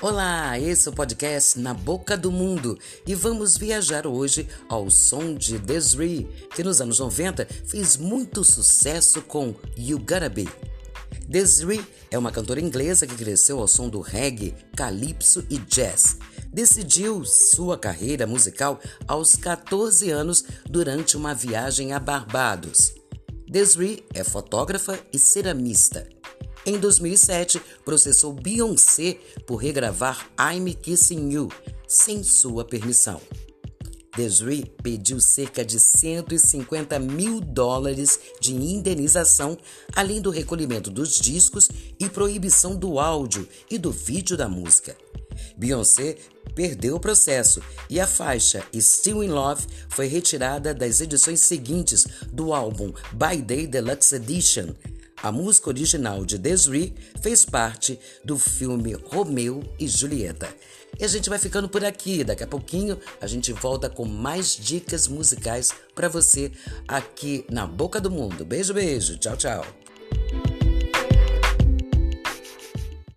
Olá, esse é o podcast Na Boca do Mundo e vamos viajar hoje ao som de Desiree, que nos anos 90 fez muito sucesso com You Gotta Be. Desiree é uma cantora inglesa que cresceu ao som do reggae, calypso e jazz. Decidiu sua carreira musical aos 14 anos durante uma viagem a Barbados. Desiree é fotógrafa e ceramista. Em 2007, processou Beyoncé por regravar I'm Kissing You sem sua permissão. Desiree pediu cerca de 150 mil dólares de indenização, além do recolhimento dos discos e proibição do áudio e do vídeo da música. Beyoncé perdeu o processo e a faixa Still in Love foi retirada das edições seguintes do álbum By Day Deluxe Edition. A música original de Desiree fez parte do filme Romeu e Julieta. E a gente vai ficando por aqui. Daqui a pouquinho a gente volta com mais dicas musicais para você aqui na Boca do Mundo. Beijo, beijo. Tchau, tchau.